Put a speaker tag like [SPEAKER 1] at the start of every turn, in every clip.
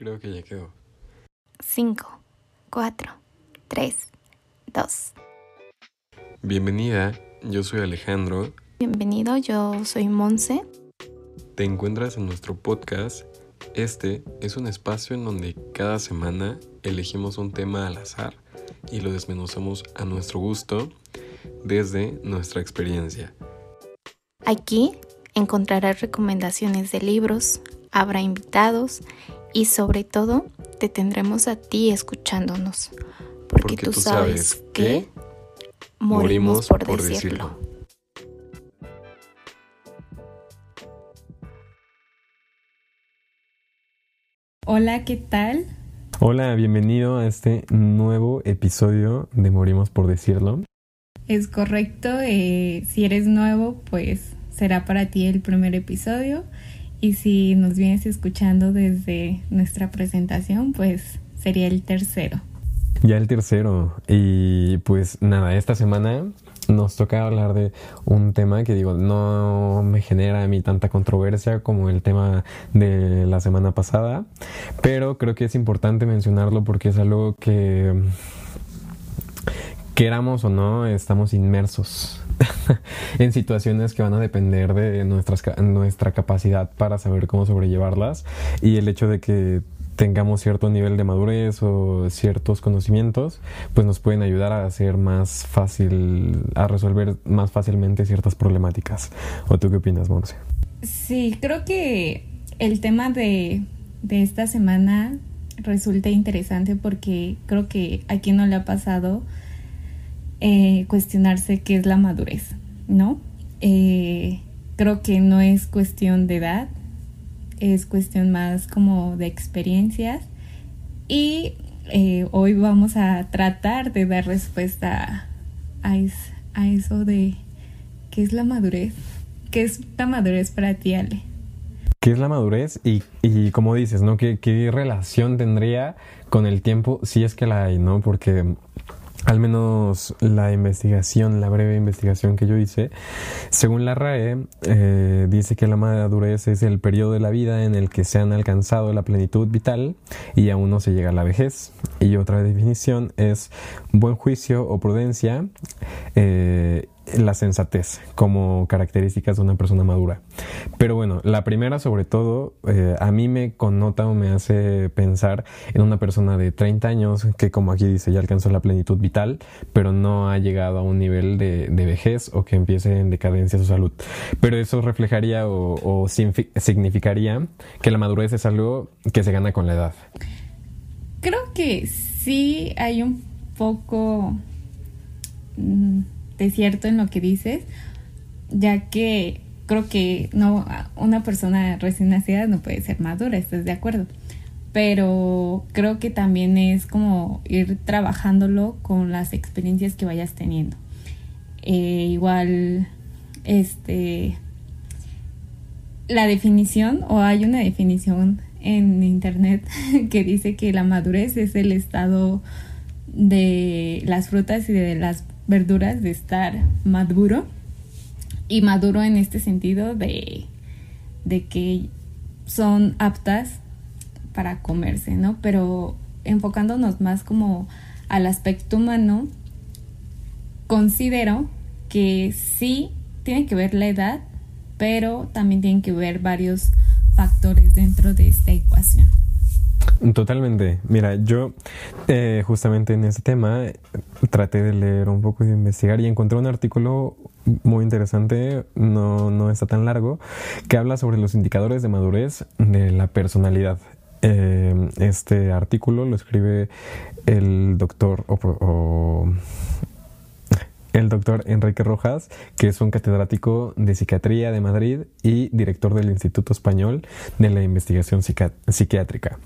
[SPEAKER 1] Creo que ya quedó.
[SPEAKER 2] 5, 4, 3, 2.
[SPEAKER 1] Bienvenida, yo soy Alejandro.
[SPEAKER 2] Bienvenido, yo soy Monse.
[SPEAKER 1] Te encuentras en nuestro podcast. Este es un espacio en donde cada semana elegimos un tema al azar y lo desmenuzamos a nuestro gusto desde nuestra experiencia.
[SPEAKER 2] Aquí encontrarás recomendaciones de libros, habrá invitados y sobre todo te tendremos a ti escuchándonos. Porque, tú, sabes, que morimos por, decirlo. Hola, ¿qué tal?
[SPEAKER 1] Hola, bienvenido a este nuevo episodio de Morimos por decirlo.
[SPEAKER 2] Es correcto, eh, si eres nuevo, pues será para ti el primer episodio y si nos vienes escuchando desde nuestra presentación, pues sería el tercero.
[SPEAKER 1] Ya el tercero. Y pues nada, esta semana nos toca hablar de un tema que digo, no me genera a mí tanta controversia como el tema de la semana pasada, pero creo que es importante mencionarlo porque es algo que queramos o no, estamos inmersos en situaciones que van a depender de nuestras, nuestra capacidad para saber cómo sobrellevarlas y el hecho de que tengamos cierto nivel de madurez o ciertos conocimientos, pues nos pueden ayudar a hacer más fácil, a resolver más fácilmente ciertas problemáticas. ¿O tú qué opinas, Monse?
[SPEAKER 2] Sí, creo que el tema de, de esta semana resulta interesante porque creo que a quien no le ha pasado eh, cuestionarse qué es la madurez, ¿no? Eh, creo que no es cuestión de edad, es cuestión más como de experiencias y eh, hoy vamos a tratar de dar respuesta a, eso de qué es la madurez, qué es la madurez para ti, Ale.
[SPEAKER 1] ¿Qué es la madurez? Y, y como dices, ¿no? ¿Qué, ¿Qué relación tendría con el tiempo si es que la hay, ¿no? Porque al menos la investigación, la breve investigación que yo hice, según la RAE, eh, dice que la madurez es el periodo de la vida en el que se han alcanzado la plenitud vital y aún no se llega a la vejez. Y otra definición es buen juicio o prudencia eh, la sensatez como características de una persona madura. Pero bueno, la primera sobre todo eh, a mí me connota o me hace pensar en una persona de 30 años que como aquí dice ya alcanzó la plenitud vital, pero no ha llegado a un nivel de, vejez o que empiece en decadencia su salud. Pero eso reflejaría o, significaría que la madurez es algo que se gana con la edad.
[SPEAKER 2] Creo que sí hay un poco... Mm, cierto en lo que dices, ya que creo que no una persona recién nacida no puede ser madura, ¿estás de acuerdo? Pero creo que también es como ir trabajándolo con las experiencias que vayas teniendo. Eh, igual, este, la definición, o hay una definición en internet que dice que la madurez es el estado de las frutas y de las verduras de estar maduro y maduro en este sentido de, de que son aptas para comerse, ¿no? Pero enfocándonos más como al aspecto humano, considero que sí tiene que ver la edad, pero también tienen que ver varios factores dentro de esta ecuación.
[SPEAKER 1] Totalmente. Mira, yo eh, justamente en ese tema traté de leer un poco y de investigar y encontré un artículo muy interesante, no, no está tan largo, que habla sobre los indicadores de madurez de la personalidad. Eh, este artículo lo escribe el doctor o el doctor Enrique Rojas, que es un catedrático de psiquiatría de Madrid y director del Instituto Español de la Investigación Psiquiátrica.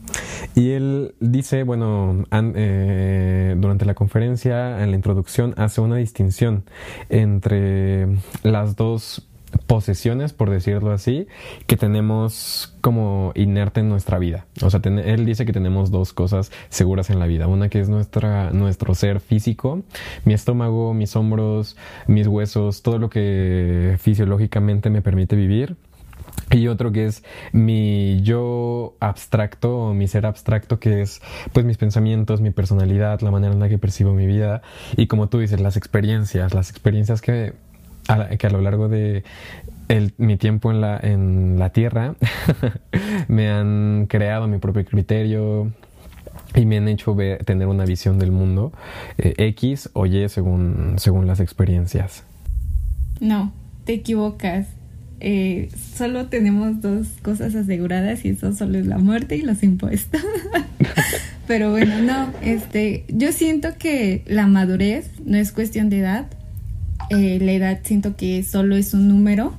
[SPEAKER 1] Y él dice, bueno, eh, durante la conferencia, en la introducción, hace una distinción entre las dos posesiones, por decirlo así, que tenemos como inerte en nuestra vida. O sea, él dice que tenemos dos cosas seguras en la vida. Una que es nuestra, nuestro ser físico, mi estómago, mis hombros, mis huesos, todo lo que fisiológicamente me permite vivir y otro que es mi yo abstracto o mi ser abstracto que es pues mis pensamientos, mi personalidad, la manera en la que percibo mi vida y como tú dices las experiencias, las experiencias que a, que a lo largo de mi tiempo en la, en la tierra me han creado mi propio criterio, y me han hecho ver, tener una visión del mundo eh, X o Y según, según las experiencias.
[SPEAKER 2] No, te equivocas. Eh, solo tenemos dos cosas aseguradas y eso solo es la muerte y los impuestos. Pero bueno, no, este, yo siento que la madurez no es cuestión de edad. Eh, la edad siento que solo es un número.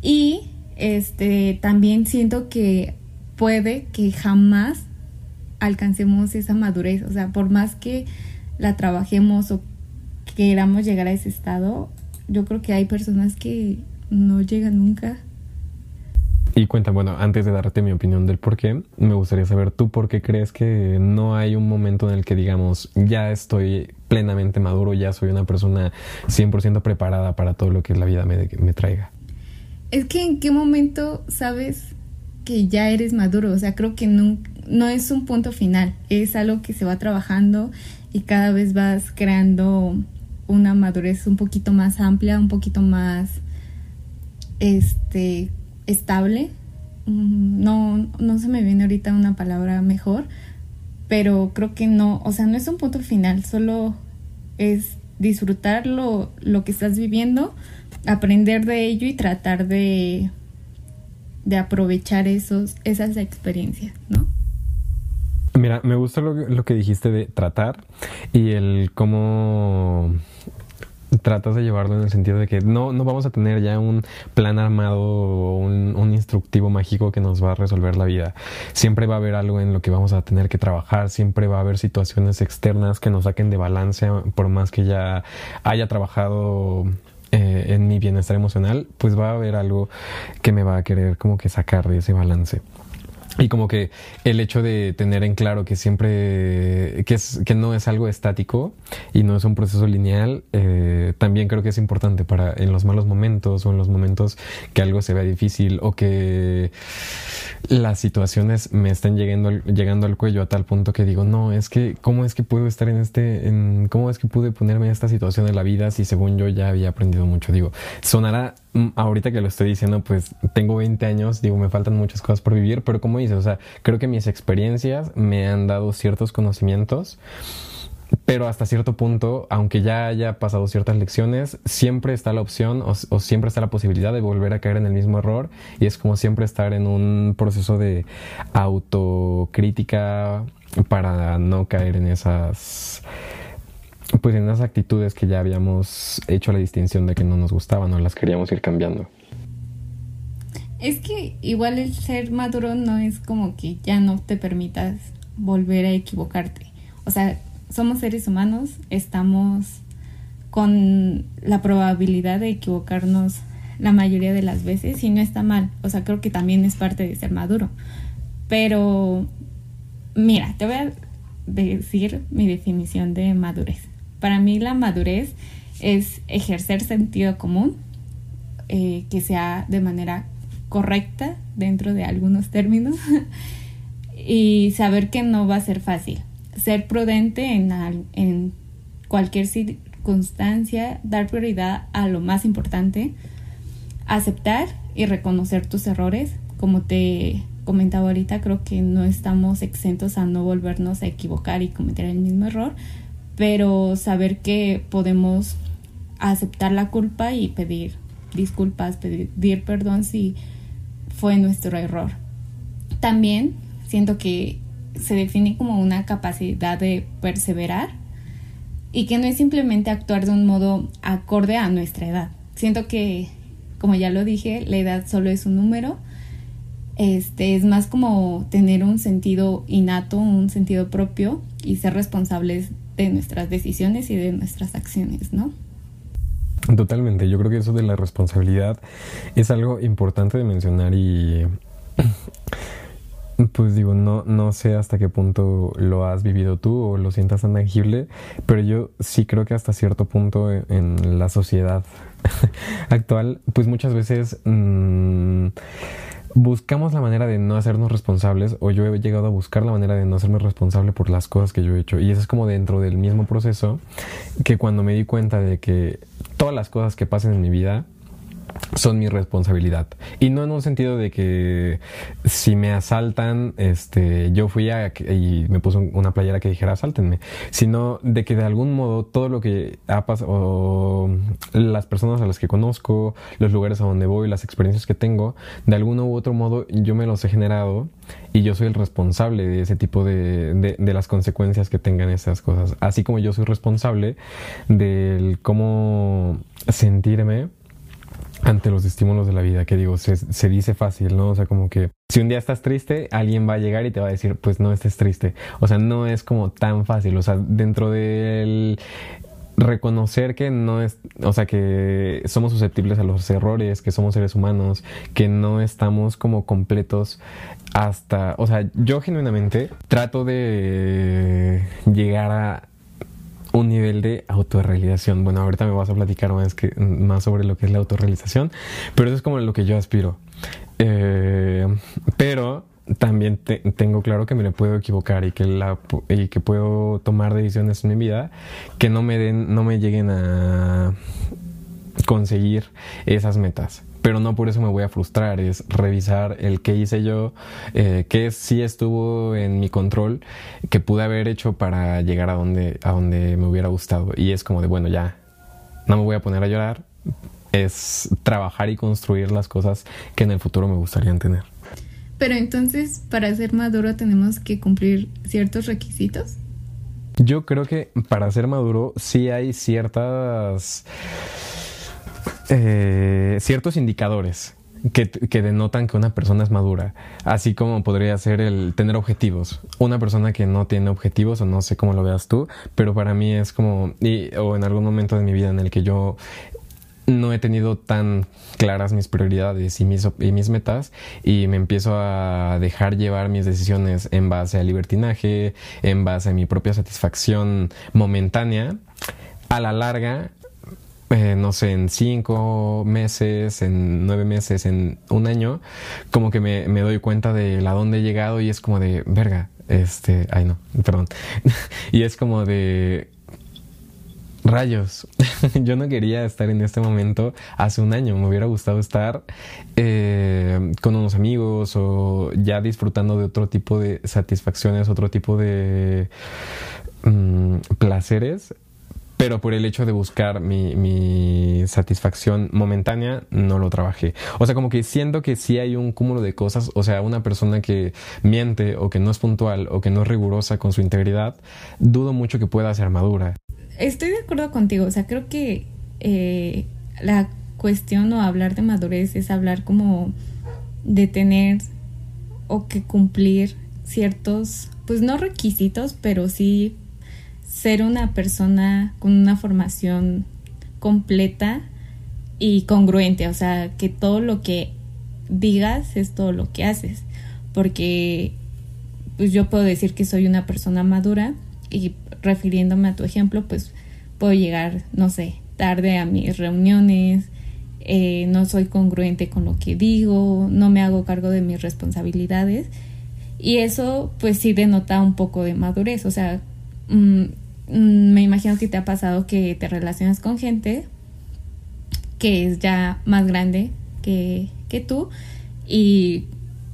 [SPEAKER 2] Y este, también siento que puede que jamás alcancemos esa madurez. O sea, por más que la trabajemos o queramos llegar a ese estado, yo creo que hay personas que no llegan nunca.
[SPEAKER 1] Y cuenta, bueno, antes de darte mi opinión del por qué, me gustaría saber tú por qué crees que no hay un momento en el que digamos, ya estoy plenamente maduro, ya soy una persona 100% preparada para todo lo que la vida me, me traiga.
[SPEAKER 2] Es que en qué momento sabes que ya eres maduro, o sea, creo que nunca, no es un punto final, es algo que se va trabajando y cada vez vas creando una madurez un poquito más amplia, un poquito más este estable. Mm, no, no se me viene ahorita una palabra mejor, pero creo que no, o sea, no es un punto final, solo es disfrutar lo, lo que estás viviendo, aprender de ello y tratar de, de aprovechar esos, esas experiencias, ¿no?
[SPEAKER 1] Mira, me gusta lo, que dijiste de tratar y el cómo tratas de llevarlo en el sentido de que no, no vamos a tener ya un plan armado o un, un, instructivo mágico que nos va a resolver la vida. Siempre va a haber algo en lo que vamos a tener que trabajar, siempre va a haber situaciones externas que nos saquen de balance, por más que ya haya trabajado eh, en mi bienestar emocional, pues va a haber algo que me va a querer como que sacar de ese balance. Y como que el hecho de tener en claro que siempre, que, es, que no es algo estático y no es un proceso lineal, eh, también creo que es importante para en los malos momentos o en los momentos que algo se vea difícil o que las situaciones me estén llegando, llegando al cuello a tal punto que digo, no, es que, ¿cómo es que puedo estar en este, en, cómo es que pude ponerme en esta situación de la vida si según yo ya había aprendido mucho? Digo, sonará ahorita que lo estoy diciendo, pues tengo 20 años, digo, me faltan muchas cosas por vivir, pero como dices, o sea, creo que mis experiencias me han dado ciertos conocimientos, pero hasta cierto punto, aunque ya haya pasado ciertas lecciones, siempre está la opción o, o, siempre está la posibilidad de volver a caer en el mismo error y es como siempre estar en un proceso de autocrítica para no caer en esas pues en esas actitudes que ya habíamos hecho la distinción de que no nos gustaban o las queríamos ir cambiando.
[SPEAKER 2] Es que igual el ser maduro no es como que ya no te permitas volver a equivocarte. O sea, somos seres humanos, estamos con la probabilidad de equivocarnos la mayoría de las veces y no está mal. O sea, creo que también es parte de ser maduro. Pero, mira, te voy a decir mi definición de madurez. Para mí la madurez es ejercer sentido común, eh, que sea de manera correcta dentro de algunos términos y saber que no va a ser fácil. Ser prudente en, en cualquier circunstancia, dar prioridad a lo más importante, aceptar y reconocer tus errores. Como te comentaba ahorita, creo que no estamos exentos a no volvernos a equivocar y cometer el mismo error, pero saber que podemos aceptar la culpa y pedir disculpas, pedir perdón si fue nuestro error. También siento que se define como una capacidad de perseverar y que no es simplemente actuar de un modo acorde a nuestra edad. Siento que, como ya lo dije, la edad solo es un número. Este es más como tener un sentido innato, un sentido propio y ser responsables de nuestras decisiones y de nuestras acciones, ¿no?
[SPEAKER 1] Totalmente, yo creo que eso de la responsabilidad es algo importante de mencionar y Pues digo, no, no sé hasta qué punto lo has vivido tú o lo sientas tan tangible, pero yo sí creo que hasta cierto punto en, la sociedad actual, pues muchas veces mmm, buscamos la manera de no hacernos responsables o yo he llegado a buscar la manera de no hacerme responsable por las cosas que yo he hecho. Y eso es como dentro del mismo proceso que cuando me di cuenta de que todas las cosas que pasan en mi vida son mi responsabilidad. Y no en un sentido de que si me asaltan, este, yo fui a, y me puse una playera que dijera asáltenme, sino de que de algún modo todo lo que ha pasado, las personas a las que conozco, los lugares a donde voy, las experiencias que tengo, de algún u otro modo yo me los he generado y yo soy el responsable de ese tipo de, de, de las consecuencias que tengan esas cosas. Así como yo soy responsable del cómo sentirme ante los estímulos de la vida, que digo, se, dice fácil, ¿no? O sea, como que si un día estás triste, alguien va a llegar y te va a decir, pues no estés triste. O sea, no es como tan fácil. O sea, dentro del reconocer que no es, o sea, que somos susceptibles a los errores, que somos seres humanos, que no estamos como completos hasta, o sea, yo genuinamente trato de llegar a un nivel de autorrealización. Bueno, ahorita me vas a platicar más, que, más sobre lo que es la autorrealización, pero eso es como lo que yo aspiro. Eh, pero también tengo claro que me puedo equivocar y que, la, y que puedo tomar decisiones en mi vida que no me den, no me lleguen a conseguir esas metas pero no por eso me voy a frustrar, es revisar el que hice yo, eh, qué sí estuvo en mi control, que pude haber hecho para llegar a donde, a donde me hubiera gustado. Y es como de, bueno, ya, no me voy a poner a llorar, es trabajar y construir las cosas que en el futuro me gustaría tener.
[SPEAKER 2] Pero entonces, para ser maduro tenemos que cumplir ciertos requisitos.
[SPEAKER 1] Yo creo que para ser maduro sí hay ciertas eh, ciertos indicadores que, denotan que una persona es madura, así como podría ser el tener objetivos. Una persona que no tiene objetivos, o no sé cómo lo veas tú, pero para mí es como, o en algún momento de mi vida en el que yo no he tenido tan claras mis prioridades y mis, y mis metas y me empiezo a dejar llevar mis decisiones en base al libertinaje, en base a mi propia satisfacción momentánea, a la larga eh, no sé, en cinco meses, en nueve meses, en un año, como que me, me doy cuenta de la dónde he llegado y es como de, verga, este, ay no, perdón. y es como de, rayos, yo no quería estar en este momento hace un año, me hubiera gustado estar eh, con unos amigos o ya disfrutando de otro tipo de satisfacciones, otro tipo de mm, placeres pero por el hecho de buscar mi, satisfacción momentánea, no lo trabajé. O sea, como que siento que sí hay un cúmulo de cosas, o sea, una persona que miente o que no es puntual o que no es rigurosa con su integridad, dudo mucho que pueda ser madura.
[SPEAKER 2] Estoy de acuerdo contigo, o sea, creo que eh, la cuestión o hablar de madurez es hablar como de tener o que cumplir ciertos, pues no requisitos, pero sí ser una persona con una formación completa y congruente, o sea, que todo lo que digas es todo lo que haces, porque pues yo puedo decir que soy una persona madura y refiriéndome a tu ejemplo, pues puedo llegar, no sé, tarde a mis reuniones, eh, no soy congruente con lo que digo, no me hago cargo de mis responsabilidades. Y eso pues sí denota un poco de madurez, o sea, mm, Mm, me imagino que te ha pasado que te relacionas con gente que es ya más grande que, que tú y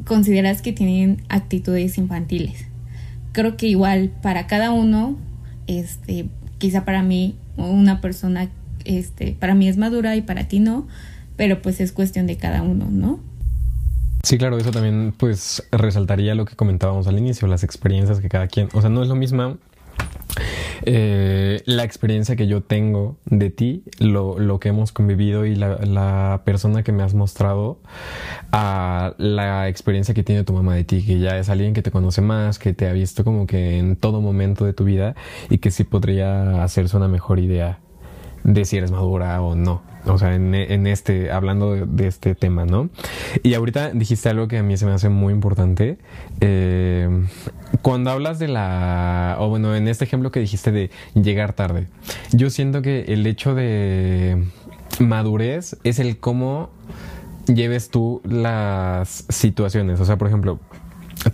[SPEAKER 2] consideras que tienen actitudes infantiles. Creo que igual para cada uno, este, quizá para mí una persona, este, para mí es madura y para ti no, pero pues es cuestión de cada uno, ¿no?
[SPEAKER 1] Sí, claro, eso también pues resaltaría lo que comentábamos al inicio, las experiencias que cada quien, o sea, no es lo mismo eh, la experiencia que yo tengo de ti, lo, lo que hemos convivido y la, la, persona que me has mostrado a la experiencia que tiene tu mamá de ti, que ya es alguien que te conoce más, que te ha visto como que en todo momento de tu vida y que sí podría hacerse una mejor idea de si eres madura o no. O sea, en, este, hablando de, este tema, ¿no? Y ahorita dijiste algo que a mí se me hace muy importante. Eh, cuando hablas de la, o bueno, en este ejemplo que dijiste de llegar tarde, yo siento que el hecho de madurez es el cómo lleves tú las situaciones. O sea, por ejemplo,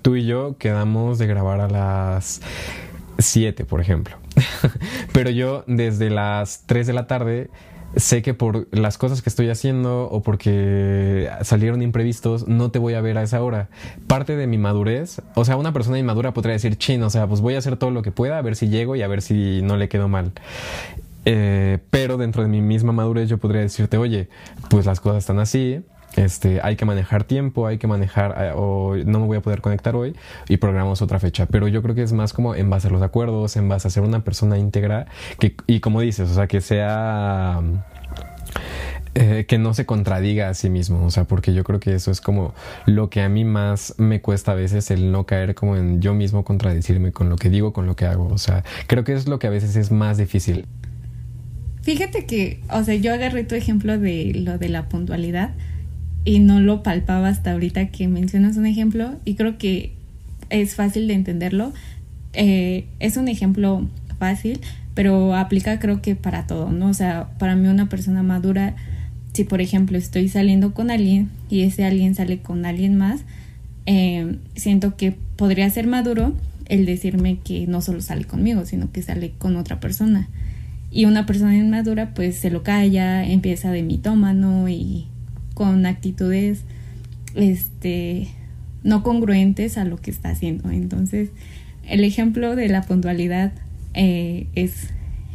[SPEAKER 1] tú y yo quedamos de grabar a las 7, por ejemplo. Pero yo desde las 3 de la tarde sé que por las cosas que estoy haciendo o porque salieron imprevistos, no te voy a ver a esa hora. Parte de mi madurez, o sea, una persona inmadura podría decir, chin, o sea, pues voy a hacer todo lo que pueda, a ver si llego y a ver si no le quedo mal. Eh, pero dentro de mi misma madurez yo podría decirte, oye, pues las cosas están así, este, hay que manejar tiempo, hay que manejar, eh, o no me voy a poder conectar hoy y programamos otra fecha. Pero yo creo que es más como en base a los acuerdos, en base a ser una persona íntegra, que, y como dices, o sea, que sea... Eh, que no se contradiga a sí mismo, o sea, porque yo creo que eso es como lo que a mí más me cuesta a veces el no caer como en yo mismo contradecirme con lo que digo, con lo que hago, o sea, creo que es lo que a veces es más difícil.
[SPEAKER 2] Fíjate que, o sea, yo agarré tu ejemplo de lo de la puntualidad y no lo palpaba hasta ahorita que mencionas un ejemplo y creo que es fácil de entenderlo. Eh, es un ejemplo fácil, pero aplica creo que para todo, ¿no? O sea, para mí una persona madura, si por ejemplo estoy saliendo con alguien y ese alguien sale con alguien más, eh, siento que podría ser maduro el decirme que no solo sale conmigo, sino que sale con otra persona. Y una persona inmadura pues se lo calla, empieza de mitómano y con actitudes este no congruentes a lo que está haciendo. Entonces, el ejemplo de la puntualidad eh, es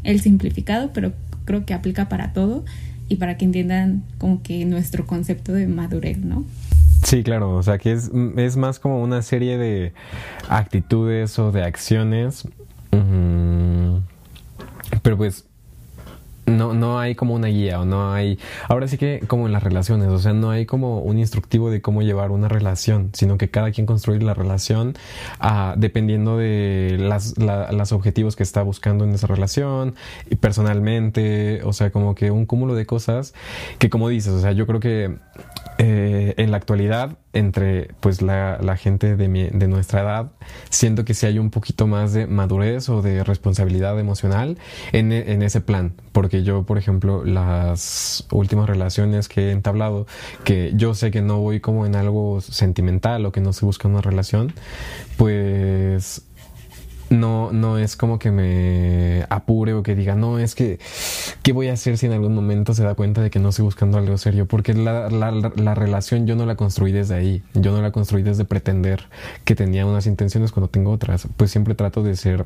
[SPEAKER 2] el simplificado, pero creo que aplica para todo y para que entiendan como que nuestro concepto de madurez, ¿no?
[SPEAKER 1] Sí, claro, o sea que es, es más como una serie de actitudes o de acciones, pero pues no, no hay como una guía o no hay, ahora sí que como en las relaciones, o sea, no hay como un instructivo de cómo llevar una relación, sino que cada quien construye la relación uh, dependiendo de las, las objetivos que está buscando en esa relación, y personalmente, o sea, como que un cúmulo de cosas que como dices, o sea, yo creo que eh, en la actualidad, entre pues la, la gente de, mi, de, nuestra edad, siento que sí hay un poquito más de madurez o de responsabilidad emocional en, en, ese plan. Porque yo, por ejemplo, las últimas relaciones que he entablado, que yo sé que no voy como en algo sentimental o que no se busca una relación, pues no, no es como que me apure o que diga, no, es que, ¿qué voy a hacer si en algún momento se da cuenta de que no estoy buscando algo serio? Porque la, la, la, relación yo no la construí desde ahí, yo no la construí desde pretender que tenía unas intenciones cuando tengo otras, pues siempre trato de ser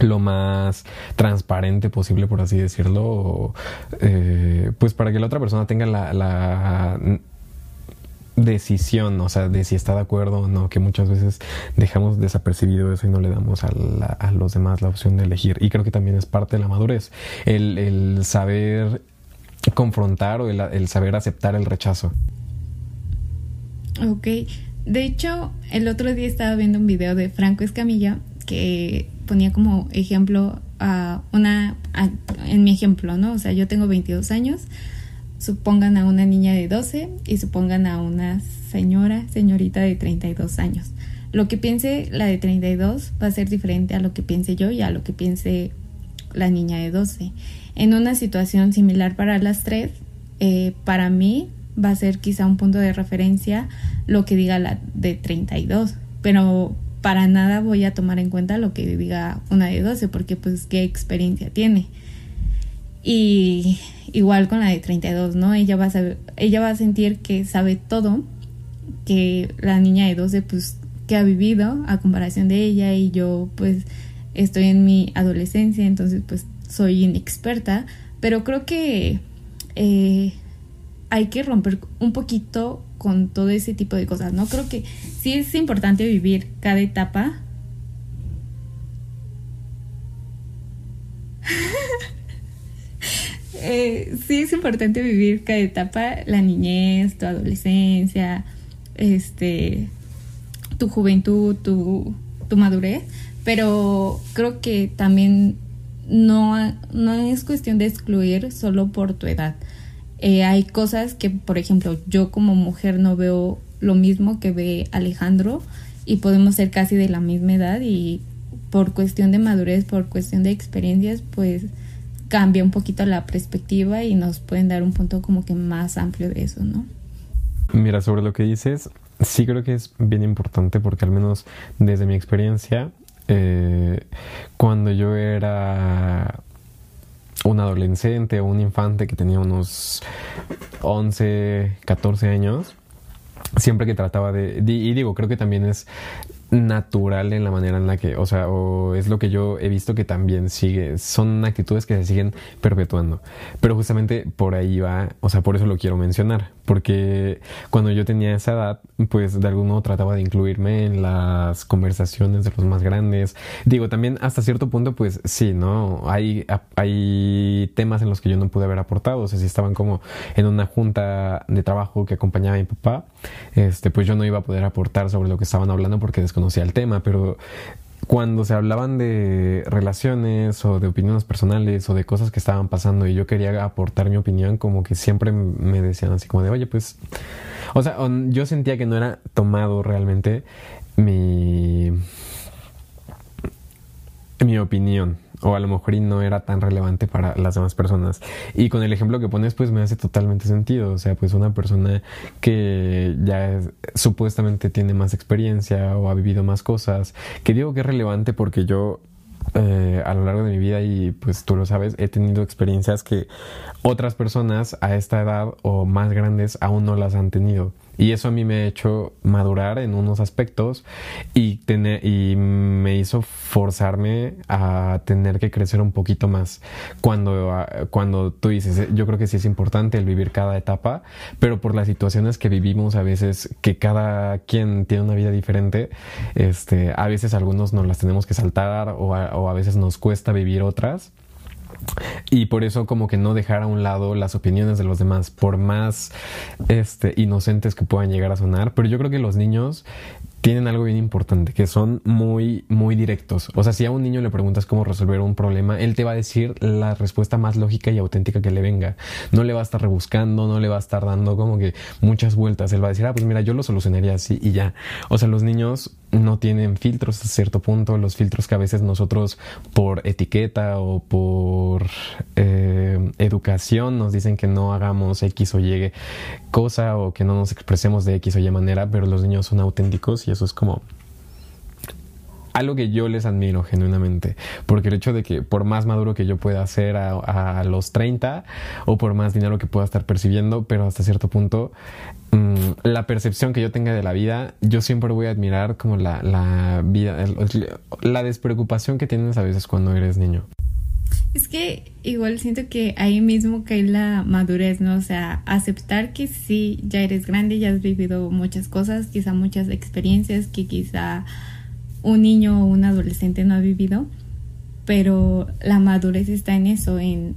[SPEAKER 1] lo más transparente posible, por así decirlo, eh, pues para que la otra persona tenga la decisión, o sea, de si está de acuerdo o no, que muchas veces dejamos desapercibido eso y no le damos a, a los demás la opción de elegir. Y creo que también es parte de la madurez, el, saber confrontar o el, el, saber aceptar el rechazo.
[SPEAKER 2] Ok, de hecho, el otro día estaba viendo un video de Franco Escamilla que ponía como ejemplo a una, en mi ejemplo, ¿no? O sea, yo tengo 22 años supongan a una niña de 12 y supongan a una señora, señorita de 32 años. Lo que piense la de 32 va a ser diferente a lo que piense yo y a lo que piense la niña de 12. En una situación similar para las tres, eh, para mí va a ser quizá un punto de referencia lo que diga la de 32, pero para nada voy a tomar en cuenta lo que diga una de 12 porque pues qué experiencia tiene. Y igual con la de 32, ¿no? Ella va a saber, ella va a sentir que sabe todo, que la niña de 12 pues que ha vivido a comparación de ella y yo pues estoy en mi adolescencia, entonces pues soy inexperta, pero creo que eh, hay que romper un poquito con todo ese tipo de cosas, ¿no? Creo que sí es importante vivir cada etapa eh, sí es importante vivir cada etapa, la niñez, tu adolescencia, este, tu juventud, tu, tu madurez, pero creo que también no, no es cuestión de excluir solo por tu edad. Eh, hay cosas que, por ejemplo, yo como mujer no veo lo mismo que ve Alejandro y podemos ser casi de la misma edad y por cuestión de madurez, por cuestión de experiencias, pues cambia un poquito la perspectiva y nos pueden dar un punto como que más amplio de eso, ¿no?
[SPEAKER 1] Mira, sobre lo que dices, sí creo que es bien importante porque al menos desde mi experiencia, eh, cuando yo era un adolescente o un infante que tenía unos 11, 14 años, siempre que trataba de, y digo, creo que también es natural en la manera en la que, o sea, o es lo que yo he visto que también sigue, son actitudes que se siguen perpetuando. Pero justamente por ahí va, o sea, por eso lo quiero mencionar, porque cuando yo tenía esa edad, pues de algún modo trataba de incluirme en las conversaciones de los más grandes. Digo, también hasta cierto punto, pues sí, ¿no? Hay, hay temas en los que yo no pude haber aportado, o sea, si estaban como en una junta de trabajo que acompañaba a mi papá, este, pues yo no iba a poder aportar sobre lo que estaban hablando porque conocía el tema, pero cuando se hablaban de relaciones o de opiniones personales o de cosas que estaban pasando y yo quería aportar mi opinión, como que siempre me decían así como de, oye, pues, o sea, yo sentía que no era tomado realmente mi, mi opinión o a lo mejor y no era tan relevante para las demás personas. Y con el ejemplo que pones, pues me hace totalmente sentido. O sea, pues una persona que ya supuestamente tiene más experiencia o ha vivido más cosas, que digo que es relevante porque yo eh, a lo largo de mi vida y pues tú lo sabes, he tenido experiencias que otras personas a esta edad o más grandes aún no las han tenido. Y eso a mí me ha hecho madurar en unos aspectos y, tener, y me hizo forzarme a tener que crecer un poquito más. Cuando, ah, cuando tú dices, yo creo que sí es importante el vivir cada etapa, pero por las situaciones que vivimos a veces, que cada quien tiene una vida diferente, este, a veces algunos nos las tenemos que saltar o o a veces nos cuesta vivir otras. Y por eso como que no dejar a un lado las opiniones de los demás, por más este, inocentes que puedan llegar a sonar. Pero yo creo que los niños tienen algo bien importante, que son muy, muy directos. O sea, si a un niño le preguntas cómo resolver un problema, él te va a decir la respuesta más lógica y auténtica que le venga. No le va a estar rebuscando, no le va a estar dando como que muchas vueltas. Él va a decir, ah, pues mira, yo lo solucionaría así y ya. O sea, los niños no tienen filtros a cierto punto, los filtros que a veces nosotros por etiqueta o por eh, educación nos dicen que no hagamos X o Y cosa o que no nos expresemos de X o Y manera, pero los niños son auténticos y eso es como algo que yo les admiro genuinamente, porque el hecho de que por más maduro que yo pueda ser a, los 30 o por más dinero que pueda estar percibiendo, pero hasta cierto punto mm, la percepción que yo tenga de la vida, yo siempre voy a admirar como la, la vida, la despreocupación que tienes a veces cuando eres niño.
[SPEAKER 2] Es que igual siento que ahí mismo cae la madurez, ¿no? O sea, aceptar que sí, ya eres grande, ya has vivido muchas cosas, quizá muchas experiencias que quizá un niño o un adolescente no ha vivido, pero la madurez está en eso, en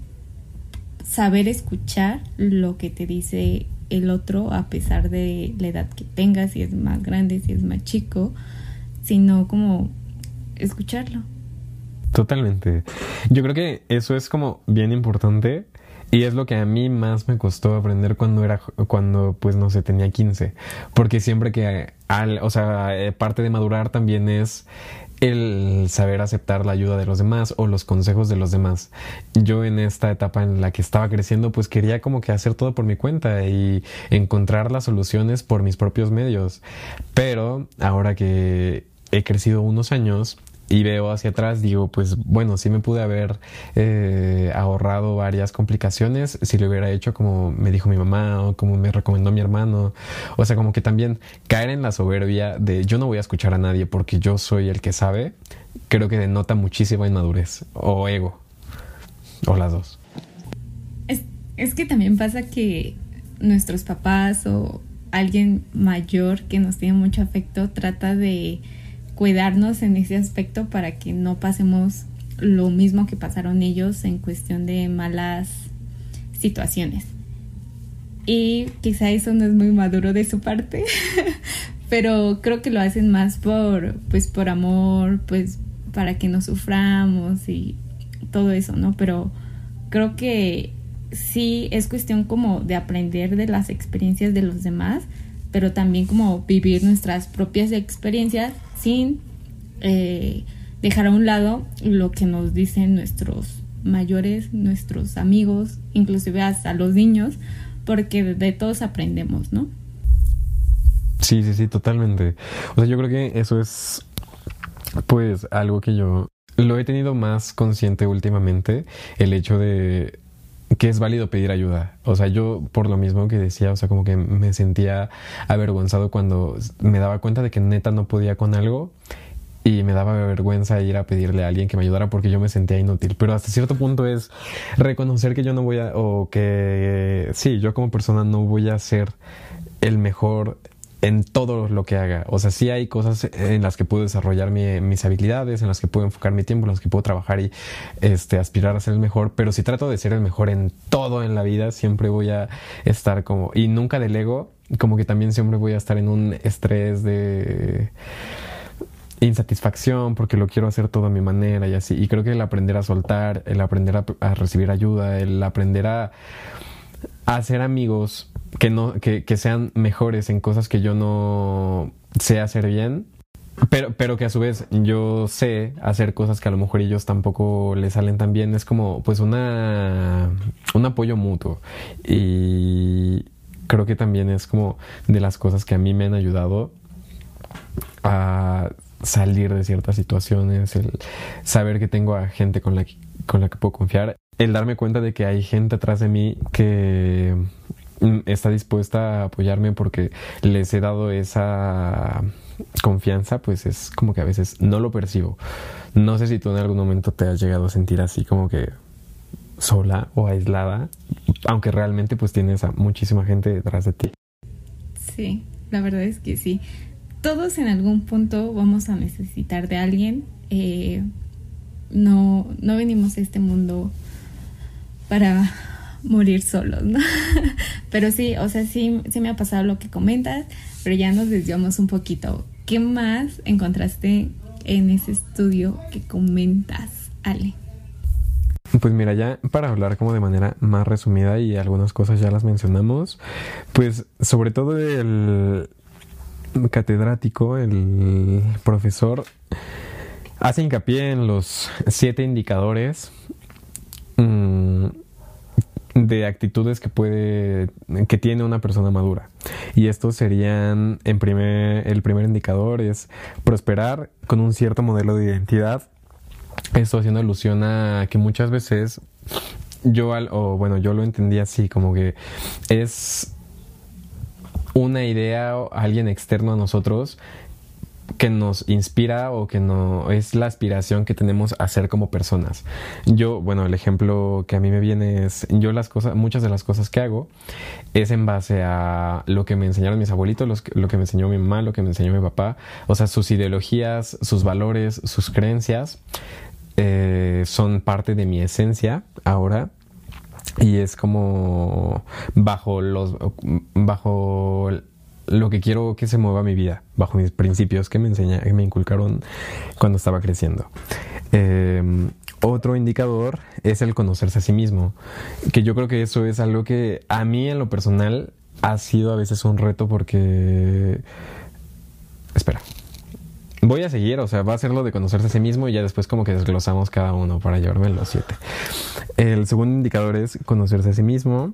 [SPEAKER 2] saber escuchar lo que te dice el otro a pesar de la edad que tengas, si es más grande, si es más chico, sino como escucharlo.
[SPEAKER 1] Totalmente. Yo creo que eso es como bien importante y es lo que a mí más me costó aprender cuando era, cuando pues no sé, tenía 15. Porque siempre que, al, o sea, eh, parte de madurar también es el saber aceptar la ayuda de los demás o los consejos de los demás. Yo en esta etapa en la que estaba creciendo, pues quería como que hacer todo por mi cuenta y encontrar las soluciones por mis propios medios. Pero ahora que he crecido unos años, y veo hacia atrás, digo, pues bueno, sí me pude haber eh, ahorrado varias complicaciones si lo hubiera hecho como me dijo mi mamá o como me recomendó mi hermano. O sea, como que también caer en la soberbia de yo no voy a escuchar a nadie porque yo soy el que sabe, creo que denota muchísima inmadurez o ego, o las dos.
[SPEAKER 2] Es, es que también pasa que nuestros papás o alguien mayor que nos tiene mucho afecto trata de cuidarnos en ese aspecto para que no pasemos lo mismo que pasaron ellos en cuestión de malas situaciones. Y quizá eso no es muy maduro de su parte, pero creo que lo hacen más por pues por amor, pues para que no suframos y todo eso, ¿no? Pero creo que sí es cuestión como de aprender de las experiencias de los demás, pero también como vivir nuestras propias experiencias sin eh, dejar a un lado lo que nos dicen nuestros mayores, nuestros amigos, inclusive hasta los niños, porque de todos aprendemos, ¿no?
[SPEAKER 1] Sí, sí, sí, totalmente. O sea, yo creo que eso es pues algo que yo lo he tenido más consciente últimamente, el hecho de que es válido pedir ayuda. O sea, yo por lo mismo que decía, o sea, como que me sentía avergonzado cuando me daba cuenta de que neta no podía con algo y me daba vergüenza ir a pedirle a alguien que me ayudara porque yo me sentía inútil. Pero hasta cierto punto es reconocer que yo no voy a, o que sí, yo como persona no voy a ser el mejor en todo lo que haga. O sea, sí hay cosas en las que puedo desarrollar mis habilidades, en las que puedo enfocar mi tiempo, en las que puedo trabajar y este, aspirar a ser el mejor. Pero si trato de ser el mejor en todo en la vida, siempre voy a estar como... Y nunca delego, como que también siempre voy a estar en un estrés de insatisfacción porque lo quiero hacer todo a mi manera y así. Y creo que el aprender a soltar, el aprender a, recibir ayuda, el aprender a, a hacer amigos que no que, que, sean mejores en cosas que yo no sé hacer bien pero pero que a su vez yo sé hacer cosas que a lo mejor ellos tampoco les salen tan bien es como pues una un apoyo mutuo. Y creo que también es como de las cosas que a mí me han ayudado a salir de ciertas situaciones el saber que tengo a gente con la con la que puedo confiar el darme cuenta de que hay gente atrás de mí que está dispuesta a apoyarme porque les he dado esa confianza, pues es como que a veces no lo percibo. No sé si tú en algún momento te has llegado a sentir así como que sola o aislada, aunque realmente pues tienes a muchísima gente detrás de ti.
[SPEAKER 2] Sí, la verdad es que sí. Todos en algún punto vamos a necesitar de alguien. Eh, no, no venimos a este mundo para morir solos, ¿no? pero sí, o sea, sí, sí me ha pasado lo que comentas, pero ya nos desviamos un poquito. ¿Qué más encontraste en ese estudio que comentas, Ale?
[SPEAKER 1] Pues mira, ya para hablar como de manera más resumida y algunas cosas ya las mencionamos, pues sobre todo el catedrático, el profesor, hace hincapié en los siete indicadores mm, de actitudes que puede que tiene una persona madura. Y estos serían en primer el primer indicador es prosperar con un cierto modelo de identidad. Esto haciendo alusión a que muchas veces yo al, o bueno yo lo entendí así como que es una idea o alguien externo a nosotros que nos inspira o que no es la aspiración que tenemos a ser como personas. Yo, bueno, el ejemplo que a mí me viene es yo las cosas, muchas de las cosas que hago es en base a lo que me enseñaron mis abuelitos, lo que me enseñó mi mamá, lo que me enseñó mi papá, o sea, sus ideologías, sus valores, sus creencias eh, son parte de mi esencia ahora y es como bajo los bajo lo que quiero que se mueva mi vida, bajo mis principios que me enseña, que me inculcaron cuando estaba creciendo. Em, otro indicador es el conocerse a sí mismo, que yo creo que eso es algo que a mí en lo personal ha sido a veces un reto porque... Espera. Voy a seguir, o sea, va a ser lo de conocerse a sí mismo y ya después como que desglosamos cada uno para llevarme los siete. El segundo indicador es conocerse a sí mismo.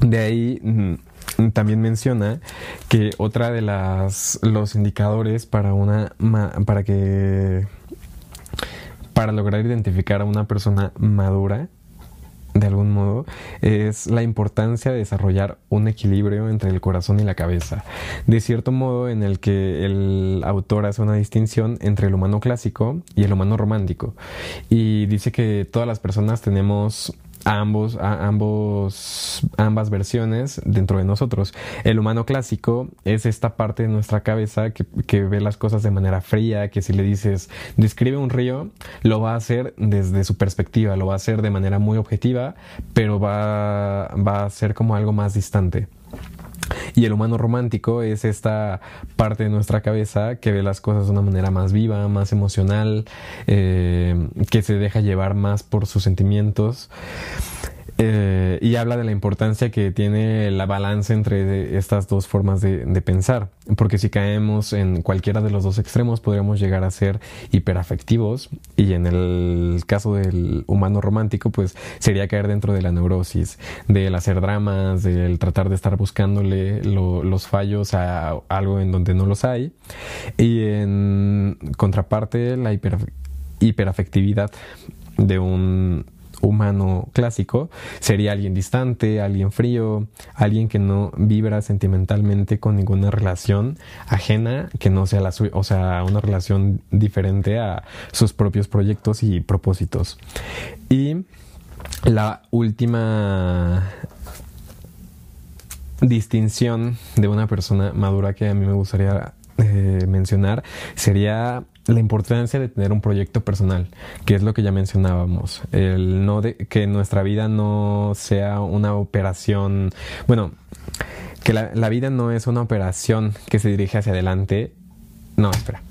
[SPEAKER 1] De ahí mm, también menciona que otra de las los indicadores para una para que para lograr identificar a una persona madura de algún modo es la importancia de desarrollar un equilibrio entre el corazón y la cabeza. De cierto modo en el que el autor hace una distinción entre el humano clásico y el humano romántico. Y dice que todas las personas tenemos ambos, a ambos, ambas versiones dentro de nosotros. El humano clásico es esta parte de nuestra cabeza que, que, ve las cosas de manera fría, que si le dices describe un río, lo va a hacer desde su perspectiva, lo va a hacer de manera muy objetiva, pero va, va a ser como algo más distante. Y el humano romántico es esta parte de nuestra cabeza que ve las cosas de una manera más viva, más emocional, eh, que se deja llevar más por sus sentimientos. Eh, y habla de la importancia que tiene la balanza entre estas dos formas de, pensar, porque si caemos en cualquiera de los dos extremos podríamos llegar a ser hiperafectivos. Y en el caso del humano romántico pues sería caer dentro de la neurosis, del hacer dramas, del tratar de estar buscándole los fallos a algo en donde no los hay. Y en contraparte la hiperafectividad de un humano clásico sería alguien distante, alguien frío, alguien que no vibra sentimentalmente con ninguna relación ajena que no sea la suya, o sea, una relación diferente a sus propios proyectos y propósitos. Y la última distinción de una persona madura que a mí me gustaría eh, mencionar sería la importancia de tener un proyecto personal, que es lo que ya mencionábamos, el no de, que nuestra vida no sea una operación, bueno, que la, la vida no es una operación que se dirige hacia adelante, no, espera.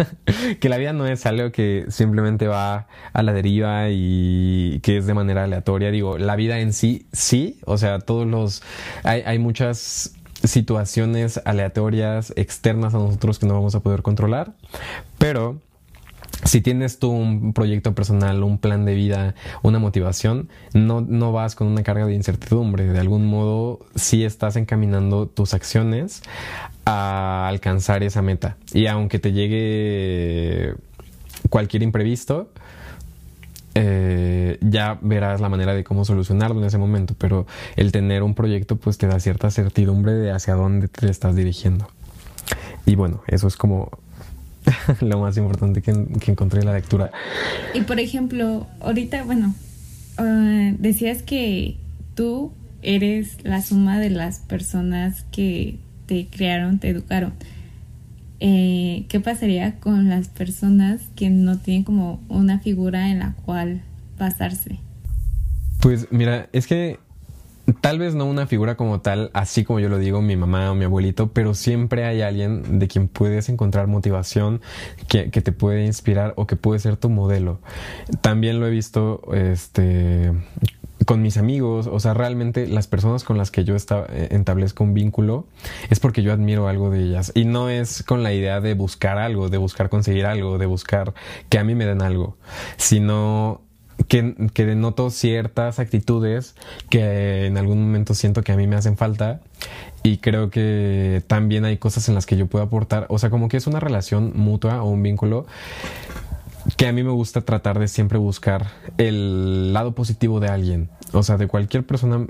[SPEAKER 1] que la vida no es algo que simplemente va a la deriva y que es de manera aleatoria. Digo, la vida en sí, sí. O sea, todos los. Hay, hay muchas situaciones aleatorias externas a nosotros que no vamos a poder controlar, pero si tienes tú un proyecto personal, un plan de vida, una motivación, no, no vas con una carga de incertidumbre. De algún modo, sí estás encaminando tus acciones a alcanzar esa meta. Y aunque te llegue cualquier imprevisto, eh, ya verás la manera de cómo solucionarlo en ese momento, pero el tener un proyecto pues te da cierta certidumbre de hacia dónde te estás dirigiendo. Y bueno, eso es como lo más importante que, encontré en la lectura.
[SPEAKER 2] Y por ejemplo, ahorita, bueno, ah, decías que tú eres la suma de las personas que te crearon, te educaron. Eh, ¿qué pasaría con las personas que no tienen como una figura en la cual basarse?
[SPEAKER 1] Pues mira, es que tal vez no una figura como tal, así como yo lo digo, mi mamá o mi abuelito, pero siempre hay alguien de quien puedes encontrar motivación, que, que, te puede inspirar o que puede ser tu modelo. También lo he visto este, con mis amigos, o sea, realmente las personas con las que yo eh, establezco un vínculo es porque yo admiro algo de ellas. Y no es con la idea de buscar algo, de buscar conseguir algo, de buscar que a mí me den algo, sino que, que denoto ciertas actitudes que en algún momento siento que a mí me hacen falta. Y creo que también hay cosas en las que yo puedo aportar, o sea, como que es una relación mutua o un vínculo que a mí me gusta tratar de siempre buscar el lado positivo de alguien. O sea, de cualquier persona.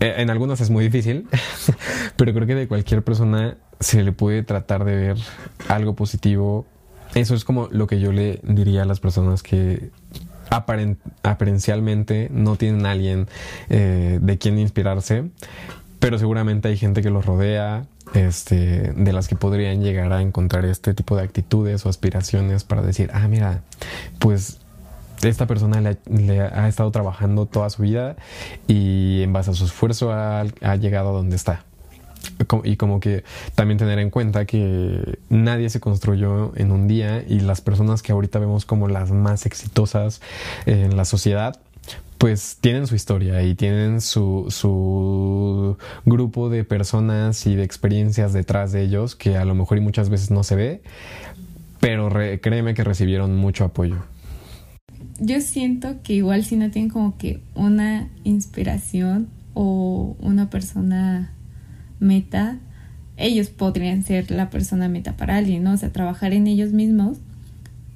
[SPEAKER 1] Eh, en algunas es muy difícil, pero creo que de cualquier persona se le puede tratar de ver algo positivo. Eso es como lo que yo le diría a las personas que aparencialmente no tienen a alguien eh, de quien inspirarse, pero seguramente hay gente que los rodea, este, de las que podrían llegar a encontrar este tipo de actitudes o aspiraciones para decir, ah, mira, pues esta persona le, ha estado trabajando toda su vida y en base a su esfuerzo ha, llegado a donde está. Y como que también tener en cuenta que nadie se construyó en un día y las personas que ahorita vemos como las más exitosas en la sociedad, pues tienen su historia y tienen su, su grupo de personas y de experiencias detrás de ellos que a lo mejor y muchas veces no se ve, pero créeme que recibieron mucho apoyo.
[SPEAKER 2] Yo siento que igual si no tienen como que una inspiración o una persona meta, ellos podrían ser la persona meta para alguien, ¿no? O sea, trabajar en ellos mismos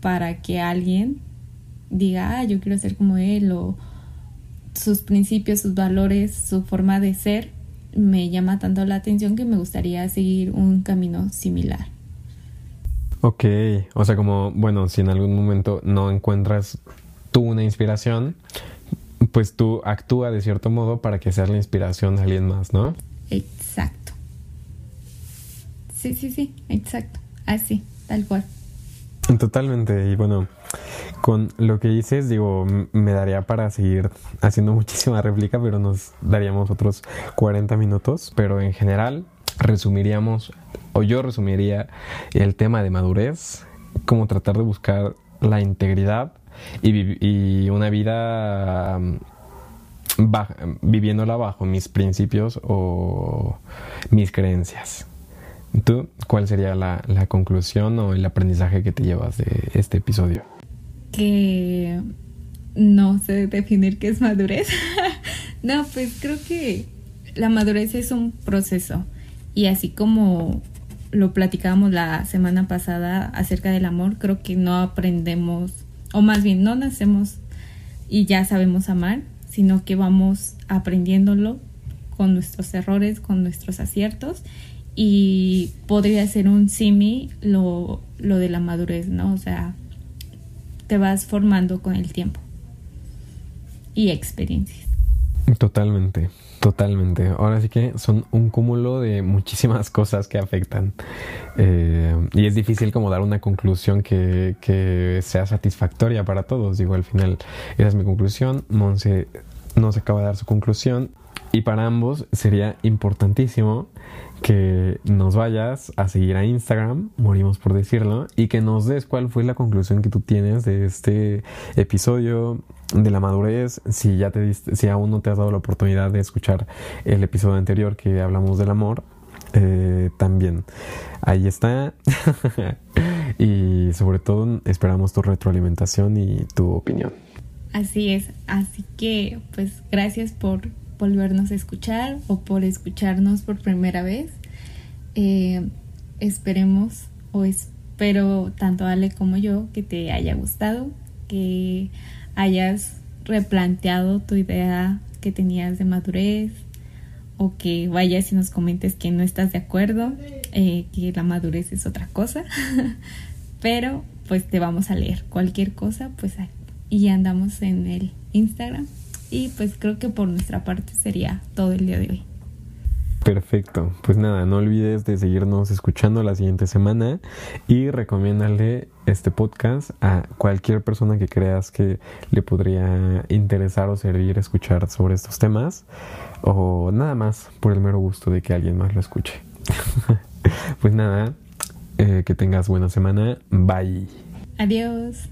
[SPEAKER 2] para que alguien diga, ah, yo quiero ser como él o sus principios, sus valores, su forma de ser, me llama tanto la atención que me gustaría seguir un camino similar.
[SPEAKER 1] Ok, o sea, como, bueno, si en algún momento no encuentras tú una inspiración, pues tú actúa de cierto modo para que seas la inspiración a alguien más, ¿no?
[SPEAKER 2] Exacto. Sí, sí, sí, exacto. Así, tal cual.
[SPEAKER 1] Totalmente, y bueno, con lo que dices, digo, me daría para seguir haciendo muchísima réplica, pero nos daríamos otros 40 minutos, pero en general resumiríamos, o yo resumiría el tema de madurez, como tratar de buscar la integridad y, una vida viviéndola bajo mis principios o mis creencias. ¿Tú cuál sería la conclusión o el aprendizaje que te llevas de este episodio?
[SPEAKER 2] Que no sé definir qué es madurez. no, pues creo que la madurez es un proceso y así como lo platicábamos la semana pasada acerca del amor, creo que no aprendemos, o más bien no nacemos y ya sabemos amar, sino que vamos aprendiéndolo con nuestros errores, con nuestros aciertos y podría ser un simi lo, lo de la madurez, ¿no? O sea, te vas formando con el tiempo y experiencias.
[SPEAKER 1] Totalmente, totalmente. Ahora sí que son un cúmulo de muchísimas cosas que afectan. Eh, y es difícil como dar una conclusión que, que, sea satisfactoria para todos. Digo, al final, esa es mi conclusión. Monse nos acaba de dar su conclusión. Y para ambos sería importantísimo que nos vayas a seguir a Instagram, morimos por decirlo, y que nos des cuál fue la conclusión que tú tienes de este episodio de la madurez, si ya te diste, si aún no te has dado la oportunidad de escuchar el episodio anterior que hablamos del amor, eh, también. Ahí está. Y sobre todo esperamos tu retroalimentación y tu opinión.
[SPEAKER 2] Así es, así que pues gracias por volvernos a escuchar o por escucharnos por primera vez. Eh, esperemos o espero tanto Ale como yo que te haya gustado, que hayas replanteado tu idea que tenías de madurez o que vayas y nos comentes que no estás de acuerdo, eh, que la madurez es otra cosa, pero pues te vamos a leer cualquier cosa, pues y andamos en el Instagram y pues creo que por nuestra parte sería todo el día de hoy.
[SPEAKER 1] Perfecto. Pues nada, no olvides de seguirnos escuchando la siguiente semana y recomiéndale este podcast a cualquier persona que creas que le podría interesar o servir escuchar sobre estos temas o nada más por el mero gusto de que alguien más lo escuche. pues nada, eh, que tengas buena semana. Bye.
[SPEAKER 2] Adiós.